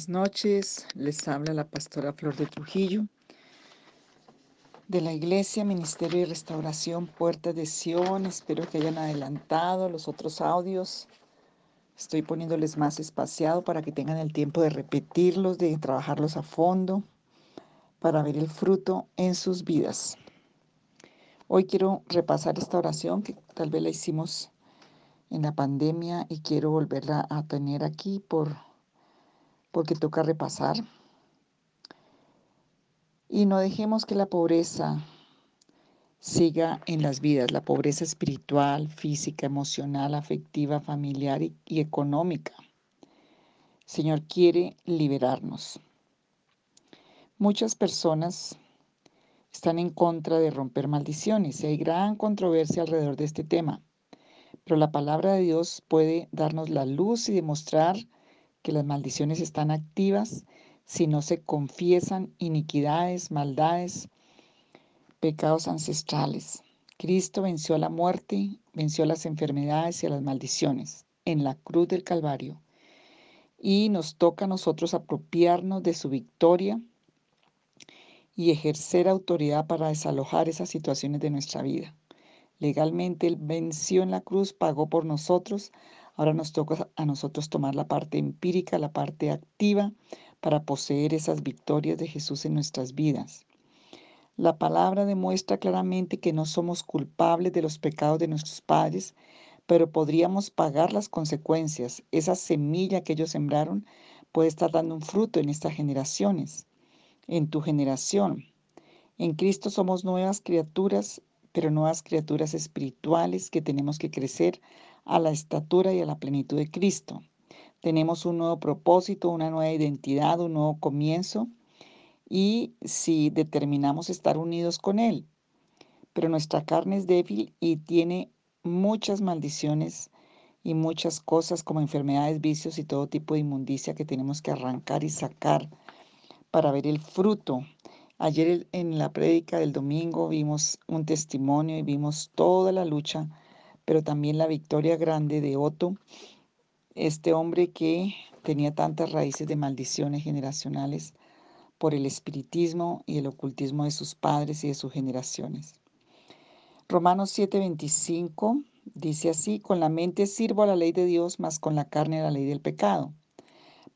Buenas noches, les habla la pastora Flor de Trujillo de la Iglesia Ministerio de Restauración Puerta de Sion. Espero que hayan adelantado los otros audios. Estoy poniéndoles más espaciado para que tengan el tiempo de repetirlos, de trabajarlos a fondo, para ver el fruto en sus vidas. Hoy quiero repasar esta oración que tal vez la hicimos en la pandemia y quiero volverla a tener aquí por porque toca repasar. Y no dejemos que la pobreza siga en las vidas, la pobreza espiritual, física, emocional, afectiva, familiar y, económica. Señor quiere liberarnos. Muchas personas están en contra de romper maldiciones hay gran controversia alrededor de este tema. Pero la palabra de Dios puede darnos la luz y demostrar que las maldiciones están activas si no se confiesan iniquidades, maldades, pecados ancestrales. Cristo venció a la muerte, venció las enfermedades y las maldiciones en la cruz del Calvario. Y nos toca a nosotros apropiarnos de su victoria y ejercer autoridad para desalojar esas situaciones de nuestra vida. Legalmente Él venció en la cruz, pagó por nosotros, Ahora nos toca a nosotros tomar la parte empírica, la parte activa, para poseer esas victorias de Jesús en nuestras vidas. La palabra demuestra claramente que no somos culpables de los pecados de nuestros padres, pero podríamos pagar las consecuencias. Esa semilla que ellos sembraron puede estar dando un fruto en estas generaciones, en tu generación. En Cristo somos nuevas criaturas, pero nuevas criaturas espirituales que tenemos que crecer a la estatura y a la plenitud de Cristo. Tenemos un nuevo propósito, una nueva identidad, un nuevo comienzo y si determinamos estar unidos con Él. Pero nuestra carne es débil y tiene muchas maldiciones y muchas cosas como enfermedades, vicios y todo tipo de inmundicia que tenemos que arrancar y sacar para ver el fruto. Ayer en la prédica del domingo vimos un testimonio y vimos toda la lucha pero también la victoria grande de Otto, este hombre que tenía tantas raíces de maldiciones generacionales por el espiritismo y el ocultismo de sus padres y de sus generaciones. Romanos 7:25 dice así, con la mente sirvo a la ley de Dios, más con la carne a la ley del pecado.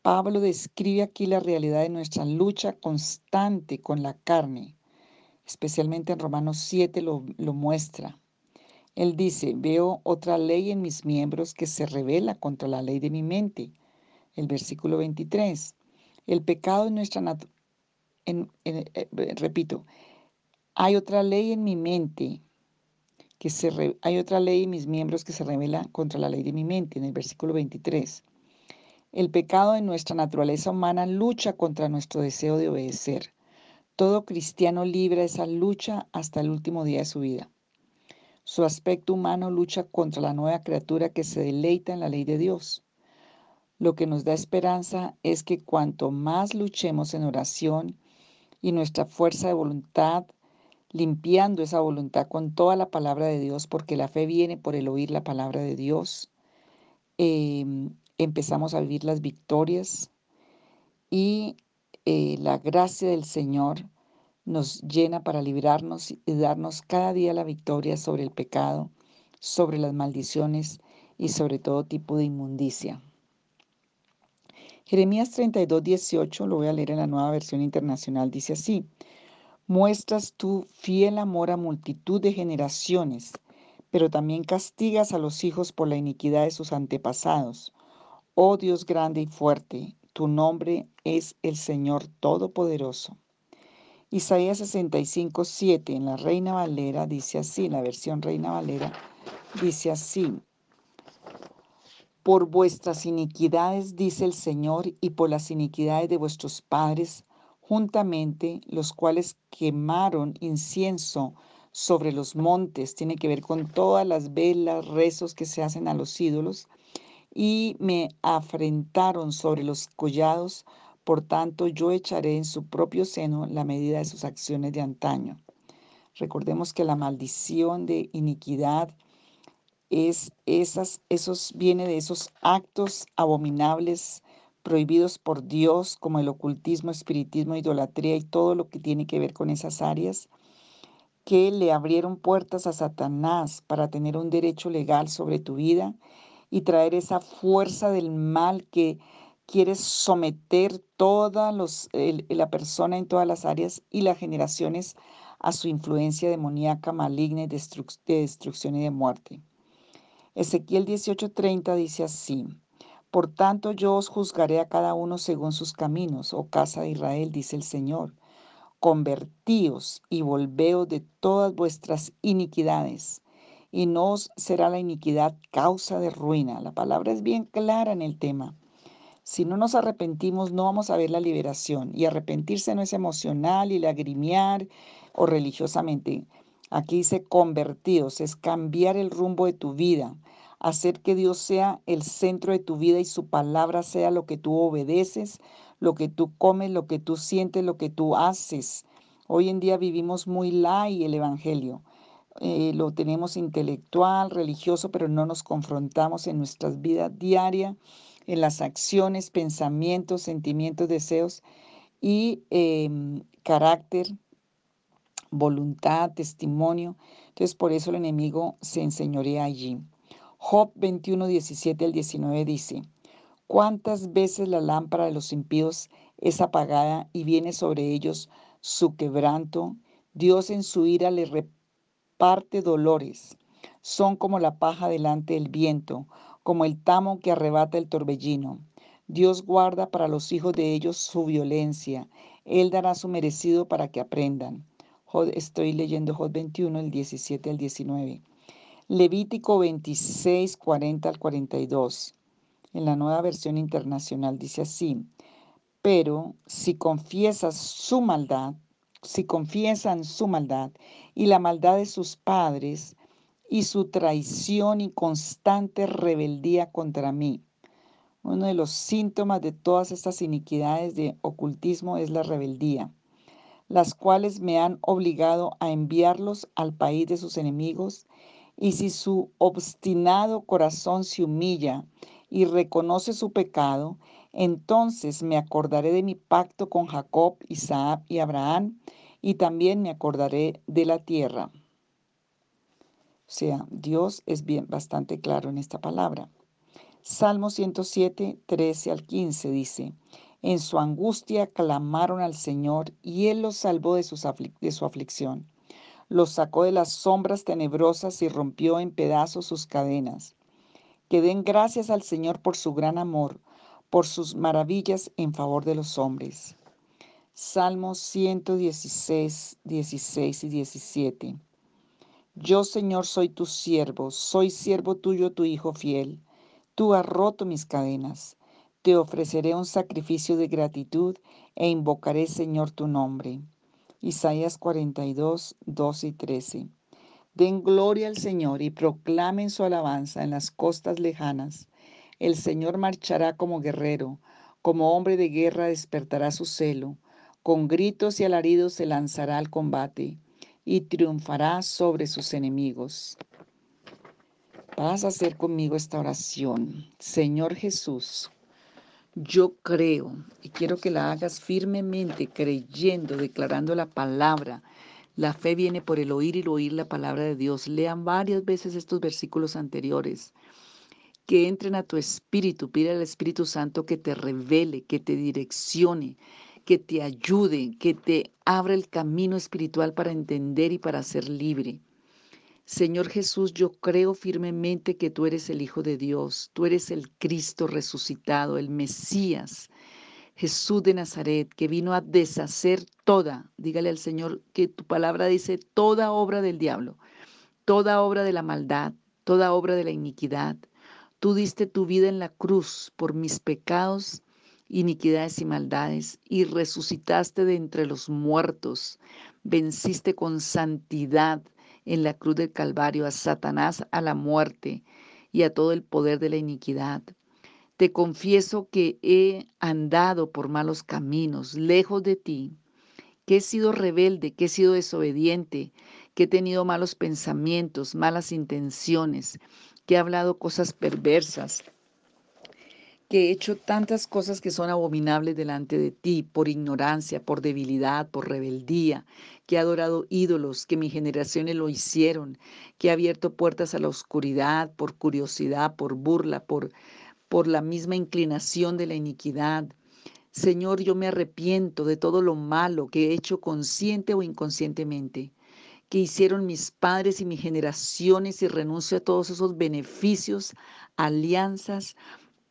Pablo describe aquí la realidad de nuestra lucha constante con la carne, especialmente en Romanos 7 lo, lo muestra. Él dice, veo otra ley en mis miembros que se revela contra la ley de mi mente. El versículo 23. El pecado en nuestra naturaleza, eh, repito, hay otra ley en mi mente que se hay otra ley en mis miembros que se revela contra la ley de mi mente, en el versículo 23. El pecado en nuestra naturaleza humana lucha contra nuestro deseo de obedecer. Todo cristiano libra esa lucha hasta el último día de su vida. Su aspecto humano lucha contra la nueva criatura que se deleita en la ley de Dios. Lo que nos da esperanza es que cuanto más luchemos en oración y nuestra fuerza de voluntad, limpiando esa voluntad con toda la palabra de Dios, porque la fe viene por el oír la palabra de Dios, em, empezamos a vivir las victorias y eh, la gracia del Señor nos llena para librarnos y darnos cada día la victoria sobre el pecado, sobre las maldiciones y sobre todo tipo de inmundicia. Jeremías 32, 18, lo voy a leer en la nueva versión internacional, dice así, muestras tu fiel amor a multitud de generaciones, pero también castigas a los hijos por la iniquidad de sus antepasados. Oh Dios grande y fuerte, tu nombre es el Señor Todopoderoso. Isaías 65, 7 en la Reina Valera dice así, la versión Reina Valera dice así. Por vuestras iniquidades, dice el Señor, y por las iniquidades de vuestros padres, juntamente los cuales quemaron incienso sobre los montes, tiene que ver con todas las velas, rezos que se hacen a los ídolos, y me afrentaron sobre los collados, por tanto, yo echaré en su propio seno la medida de sus acciones de antaño. Recordemos que la maldición de iniquidad es esas, esos, viene de esos actos abominables prohibidos por Dios, como el ocultismo, espiritismo, idolatría y todo lo que tiene que ver con esas áreas, que le abrieron puertas a Satanás para tener un derecho legal sobre tu vida y traer esa fuerza del mal que quiere someter toda la persona en todas las áreas y las generaciones a su influencia demoníaca, maligna y de destrucción y de muerte. Ezequiel 18:30 dice así, Por tanto yo os juzgaré a cada uno según sus caminos, oh casa de Israel, dice el Señor. Convertíos y volveos de todas vuestras iniquidades, y no os será la iniquidad causa de ruina. La palabra es bien clara en el tema. Si no nos arrepentimos, no vamos a ver la liberación. Y arrepentirse no es emocional y lagrimear o religiosamente. Aquí dice convertidos, es cambiar el rumbo de tu vida, hacer que Dios sea el centro de tu vida y su palabra sea lo que tú obedeces, lo que tú comes, lo que tú sientes, lo que tú haces. Hoy en día vivimos muy light el Evangelio. Eh, lo tenemos intelectual, religioso, pero no nos confrontamos en nuestras vidas diarias, en las acciones, pensamientos, sentimientos, deseos y em, carácter, voluntad, testimonio. Entonces por eso el enemigo se enseñorea allí. Job 21, 17 al 19 dice, ¿Cuántas veces la lámpara de los impíos es apagada y viene sobre ellos su quebranto? Dios en su ira le reparte dolores. Son como la paja delante del viento, como el tamo que arrebata el torbellino. Dios guarda para los hijos de ellos su violencia. Él dará su merecido para que aprendan. Estoy leyendo Jod 21, el 17 al 19. Levítico 26, 40 al 42 en la nueva versión internacional dice así, pero si confiesas su maldad, si confiesan su maldad y la maldad de sus padres y su traición y constante rebeldía contra mí. Uno de los síntomas de todas estas iniquidades de ocultismo es la rebeldía, las cuales me han obligado a enviarlos al país de sus enemigos, y si su obstinado corazón se humilla y reconoce su pecado, entonces me acordaré de mi pacto con Jacob, Isaac y Abraham, y también me acordaré de la tierra. O sea, Dios es bien bastante claro en esta palabra. Salmo 107, 13 al 15 dice, En su angustia clamaron al Señor y Él los salvó de, de su aflicción. Los sacó de las sombras tenebrosas y rompió en pedazos sus cadenas que den gracias al Señor por su gran amor, por sus maravillas en favor de los hombres. Salmos 116, 16 y 17. Yo, Señor, soy tu siervo, soy siervo tuyo, tu Hijo fiel. Tú has roto mis cadenas. Te ofreceré un sacrificio de gratitud e invocaré, Señor, tu nombre. Isaías 42, 12 y 13. Den gloria al Señor y proclamen su alabanza en las costas lejanas. El Señor marchará como guerrero, como hombre de guerra despertará su celo, con gritos y alaridos se lanzará al combate y triunfará sobre sus enemigos. Vas a hacer conmigo esta oración. Señor Jesús, yo creo y quiero que la hagas firmemente, creyendo, declarando la palabra la fe viene por el oír y el oír la palabra de Dios. Lean varias veces estos versículos anteriores. Que entren a tu espíritu. Pide al Espíritu Santo que te revele, que te direccione, que te ayude, que te abra el camino espiritual para entender y para ser libre. Señor Jesús, yo creo firmemente que tú eres el Hijo de Dios, tú eres el Cristo resucitado, el Mesías, Jesús de Nazaret, que vino a deshacer toda, dígale al Señor que tu palabra dice toda obra del diablo, toda obra de la maldad, toda obra de la iniquidad. Tú diste tu vida en la cruz por mis pecados, iniquidades y maldades, y resucitaste de entre los muertos. Venciste con santidad en la cruz del Calvario a Satanás, a la muerte y a todo el poder de la iniquidad. Te confieso que he andado por malos caminos, lejos de ti, que he sido rebelde, que he sido desobediente, que he tenido malos pensamientos, malas intenciones, que he hablado cosas perversas, que he hecho tantas cosas que son abominables delante de ti, por ignorancia, por debilidad, por rebeldía, que he adorado ídolos, que mis generaciones lo hicieron, que he abierto puertas a la oscuridad, por curiosidad, por burla, por, por la misma inclinación de la iniquidad. Señor, yo me arrepiento de todo lo malo que he hecho consciente o inconscientemente que hicieron mis padres y mis generaciones y renuncio a todos esos beneficios, alianzas,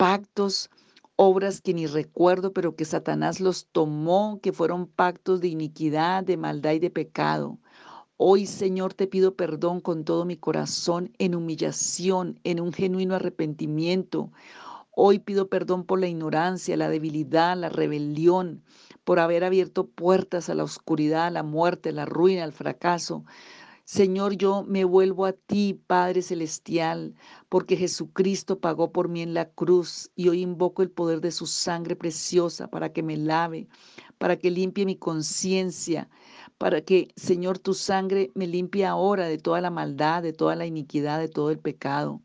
pactos, obras que ni recuerdo, pero que Satanás los tomó, que fueron pactos de iniquidad, de maldad y de pecado. Hoy, Señor, te pido perdón con todo mi corazón, en humillación, en un genuino arrepentimiento. Hoy pido perdón por la ignorancia, la debilidad, la rebelión, por haber abierto puertas a la oscuridad, a la muerte, a la ruina, al fracaso. Señor, yo me vuelvo a ti, Padre Celestial, porque Jesucristo pagó por mí en la cruz y hoy invoco el poder de su sangre preciosa para que me lave, para que limpie mi conciencia, para que, Señor, tu sangre me limpie ahora de toda la maldad, de toda la iniquidad, de todo el pecado,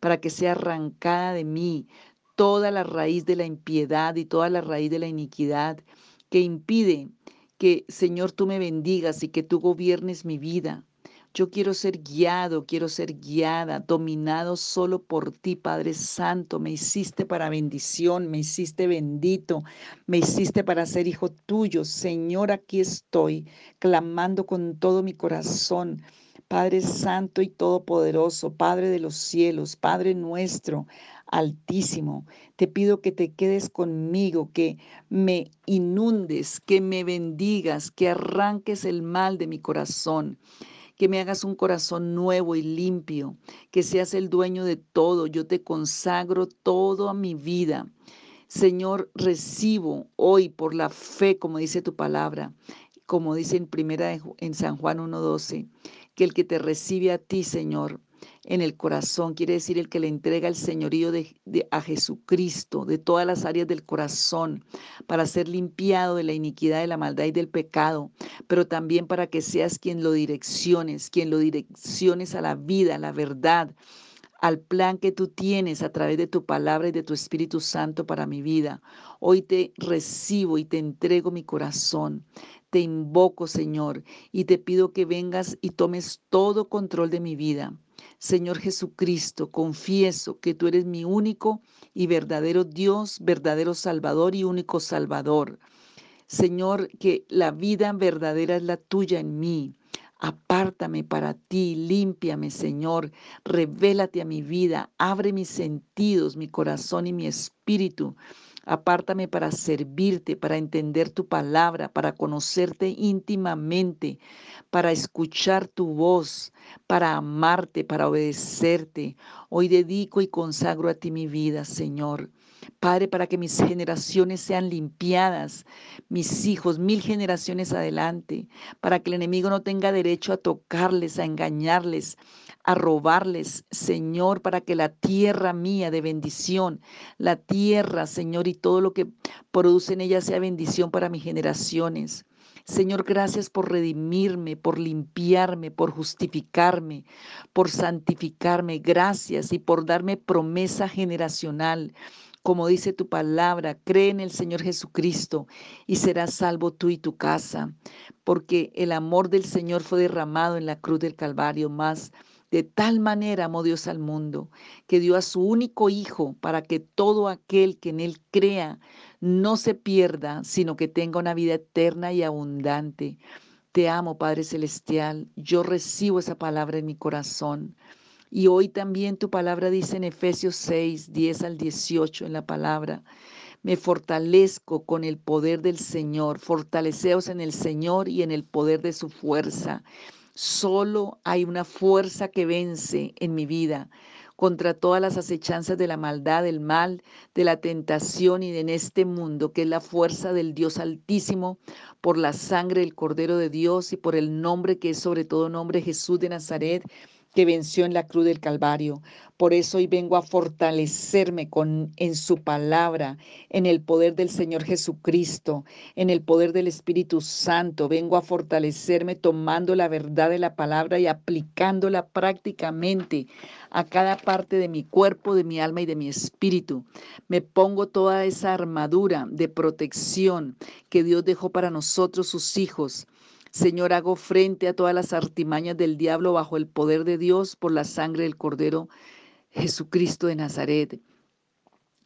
para que sea arrancada de mí toda la raíz de la impiedad y toda la raíz de la iniquidad que impide que, Señor, tú me bendigas y que tú gobiernes mi vida. Yo quiero ser guiado, quiero ser guiada, dominado solo por ti, Padre Santo. Me hiciste para bendición, me hiciste bendito, me hiciste para ser hijo tuyo. Señor, aquí estoy, clamando con todo mi corazón. Padre Santo y Todopoderoso, Padre de los cielos, Padre nuestro, Altísimo, te pido que te quedes conmigo, que me inundes, que me bendigas, que arranques el mal de mi corazón que me hagas un corazón nuevo y limpio, que seas el dueño de todo. Yo te consagro todo a mi vida. Señor, recibo hoy por la fe, como dice tu palabra, como dice en primera en San Juan 1:12, que el que te recibe a ti, Señor, en el corazón, quiere decir el que le entrega el señorío de, a Jesucristo, de todas las áreas del corazón, para ser limpiado de la iniquidad, de la maldad y del pecado, pero también para que seas quien lo direcciones, quien lo direcciones a la vida, a la verdad, al plan que tú tienes a través de tu palabra y de tu Espíritu Santo para mi vida. Hoy te recibo y te entrego mi corazón. Te invoco, Señor, y te pido que vengas y tomes todo control de mi vida. Señor Jesucristo, confieso que tú eres mi único y verdadero Dios, verdadero Salvador y único Salvador. Señor, que la vida verdadera es la tuya en mí. Apártame para ti, límpiame, Señor, revélate a mi vida, abre mis sentidos, mi corazón y mi espíritu. Apártame para servirte, para entender tu palabra, para conocerte íntimamente, para escuchar tu voz, para amarte, para obedecerte. Hoy dedico y consagro a ti mi vida, Señor. Padre, para que mis generaciones sean limpiadas, mis hijos mil generaciones adelante, para que el enemigo no tenga derecho a tocarles, a engañarles, a robarles, Señor, para que la tierra mía de bendición, la tierra, Señor, y todo lo que produce en ella sea bendición para mis generaciones. Señor, gracias por redimirme, por limpiarme, por justificarme, por santificarme. Gracias y por darme promesa generacional. Como dice tu palabra, cree en el Señor Jesucristo y serás salvo tú y tu casa, porque el amor del Señor fue derramado en la cruz del Calvario más. De tal manera amó Dios al mundo, que dio a su único Hijo para que todo aquel que en Él crea no se pierda, sino que tenga una vida eterna y abundante. Te amo, Padre Celestial. Yo recibo esa palabra en mi corazón. Y hoy también tu palabra dice en Efesios 6, 10 al 18 en la palabra. Me fortalezco con el poder del Señor. Fortaleceos en el Señor y en el poder de su fuerza. Solo hay una fuerza que vence en mi vida contra todas las acechanzas de la maldad, del mal, de la tentación y de en este mundo, que es la fuerza del Dios Altísimo, por la sangre del Cordero de Dios y por el nombre que es sobre todo nombre Jesús de Nazaret, que venció en la cruz del Calvario. Por eso hoy vengo a fortalecerme con, en su palabra, en el poder del Señor Jesucristo, en el poder del Espíritu Santo. Vengo a fortalecerme tomando la verdad de la palabra y aplicándola prácticamente a cada parte de mi cuerpo, de mi alma y de mi espíritu. Me pongo toda esa armadura de protección que Dios dejó para nosotros, sus hijos Señor, hago frente a todas las artimañas del diablo bajo el poder de Dios por la sangre del Cordero Jesucristo de Nazaret.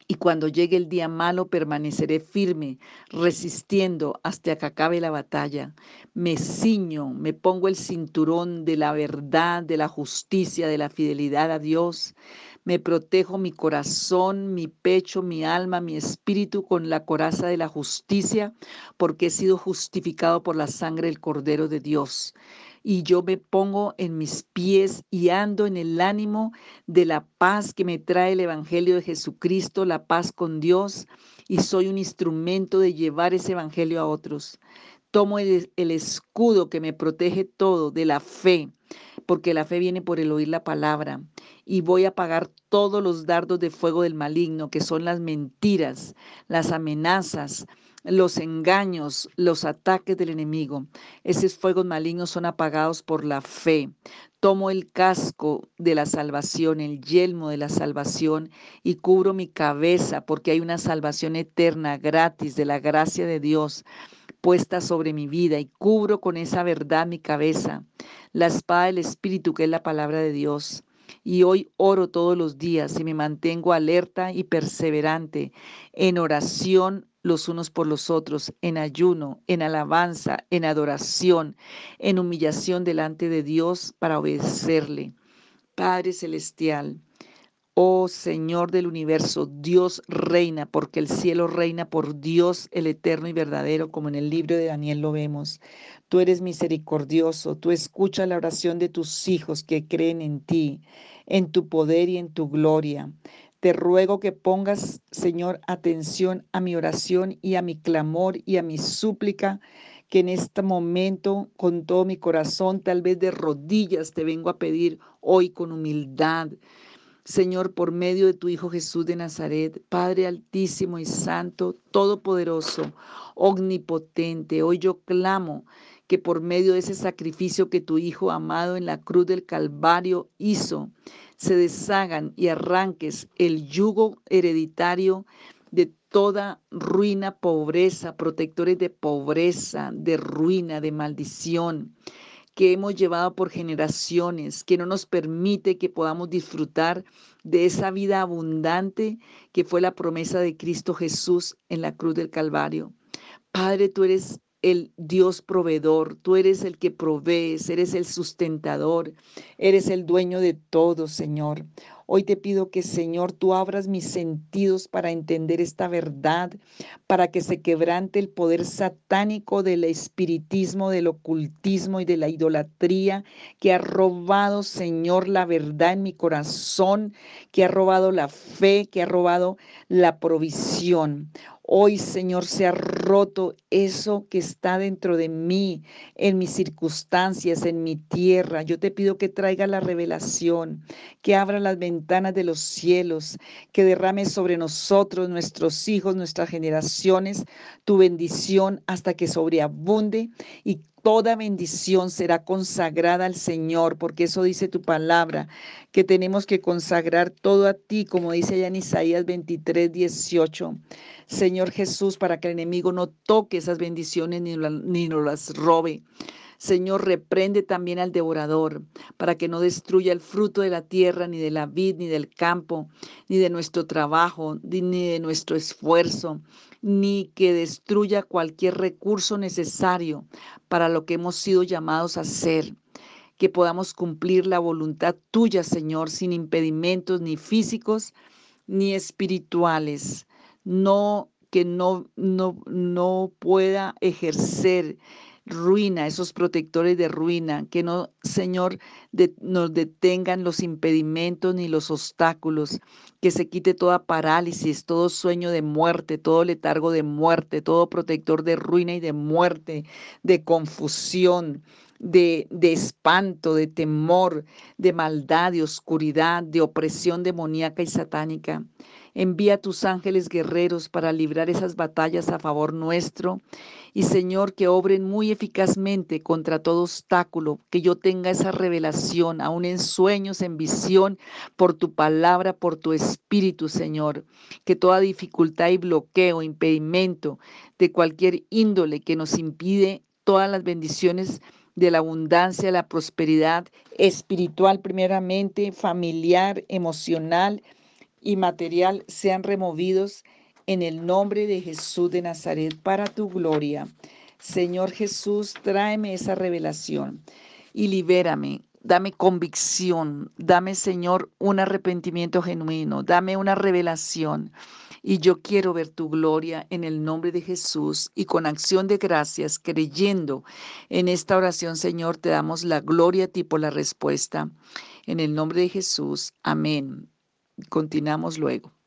Y cuando llegue el día malo permaneceré firme, resistiendo hasta que acabe la batalla. Me ciño, me pongo el cinturón de la verdad, de la justicia, de la fidelidad a Dios. Me protejo mi corazón, mi pecho, mi alma, mi espíritu con la coraza de la justicia, porque he sido justificado por la sangre del Cordero de Dios. Y yo me pongo en mis pies y ando en el ánimo de la paz que me trae el Evangelio de Jesucristo, la paz con Dios, y soy un instrumento de llevar ese Evangelio a otros. Tomo el, el escudo que me protege todo de la fe, porque la fe viene por el oír la palabra y voy a apagar todos los dardos de fuego del maligno, que son las mentiras, las amenazas, los engaños, los ataques del enemigo. Esos fuegos malignos son apagados por la fe. Tomo el casco de la salvación, el yelmo de la salvación y cubro mi cabeza porque hay una salvación eterna, gratis, de la gracia de Dios puesta sobre mi vida y cubro con esa verdad mi cabeza, la espada del Espíritu que es la palabra de Dios y hoy oro todos los días y me mantengo alerta y perseverante en oración los unos por los otros, en ayuno, en alabanza, en adoración, en humillación delante de Dios para obedecerle. Padre Celestial, Oh Señor del universo, Dios reina, porque el cielo reina por Dios el eterno y verdadero, como en el libro de Daniel lo vemos. Tú eres misericordioso, tú escuchas la oración de tus hijos que creen en ti, en tu poder y en tu gloria. Te ruego que pongas, Señor, atención a mi oración y a mi clamor y a mi súplica, que en este momento, con todo mi corazón, tal vez de rodillas, te vengo a pedir hoy con humildad. Señor, por medio de tu Hijo Jesús de Nazaret, Padre altísimo y santo, todopoderoso, omnipotente, hoy yo clamo que por medio de ese sacrificio que tu Hijo amado en la cruz del Calvario hizo, se deshagan y arranques el yugo hereditario de toda ruina, pobreza, protectores de pobreza, de ruina, de maldición que hemos llevado por generaciones, que no nos permite que podamos disfrutar de esa vida abundante que fue la promesa de Cristo Jesús en la cruz del Calvario. Padre, tú eres el Dios proveedor, tú eres el que provees, eres el sustentador, eres el dueño de todo, Señor. Hoy te pido que, Señor, tú abras mis sentidos para entender esta verdad, para que se quebrante el poder satánico del espiritismo, del ocultismo y de la idolatría que ha robado, Señor, la verdad en mi corazón, que ha robado la fe, que ha robado la provisión. Hoy, Señor, se ha roto eso que está dentro de mí, en mis circunstancias, en mi tierra. Yo te pido que traiga la revelación, que abra las ventanas de los cielos, que derrame sobre nosotros, nuestros hijos, nuestras generaciones, tu bendición hasta que sobreabunde y Toda bendición será consagrada al Señor, porque eso dice tu palabra, que tenemos que consagrar todo a ti, como dice allá en Isaías 23, 18. Señor Jesús, para que el enemigo no toque esas bendiciones ni, ni nos las robe. Señor, reprende también al devorador, para que no destruya el fruto de la tierra, ni de la vid, ni del campo, ni de nuestro trabajo, ni de nuestro esfuerzo, ni que destruya cualquier recurso necesario para lo que hemos sido llamados a hacer que podamos cumplir la voluntad tuya, Señor, sin impedimentos ni físicos ni espirituales. No que no, no, no pueda ejercer ruina, esos protectores de ruina, que no, Señor, nos detengan los impedimentos ni los obstáculos, que se quite toda parálisis, todo sueño de muerte, todo letargo de muerte, todo protector de ruina y de muerte, de confusión, de, de, espanto, de temor, de maldad, de oscuridad, de opresión demoníaca y satánica. Envía tus ángeles guerreros para librar esas batallas a favor nuestro y Señor, que obren muy eficazmente contra todo obstáculo, que yo tenga esa revelación, aún en sueños, en visión, por tu palabra, por tu espíritu, Señor, que toda dificultad y bloqueo, impedimento de cualquier índole que nos impide todas las bendiciones de la abundancia, la prosperidad espiritual primeramente, familiar, emocional y material sean removidos en el nombre de Jesús de Nazaret para tu gloria. Señor Jesús, tráeme esa revelación y libérame. Dame convicción, dame Señor un arrepentimiento genuino, dame una revelación. Y yo quiero ver tu gloria en el nombre de Jesús y con acción de gracias, creyendo en esta oración, Señor, te damos la gloria a ti por la respuesta. En el nombre de Jesús, amén. Continuamos luego.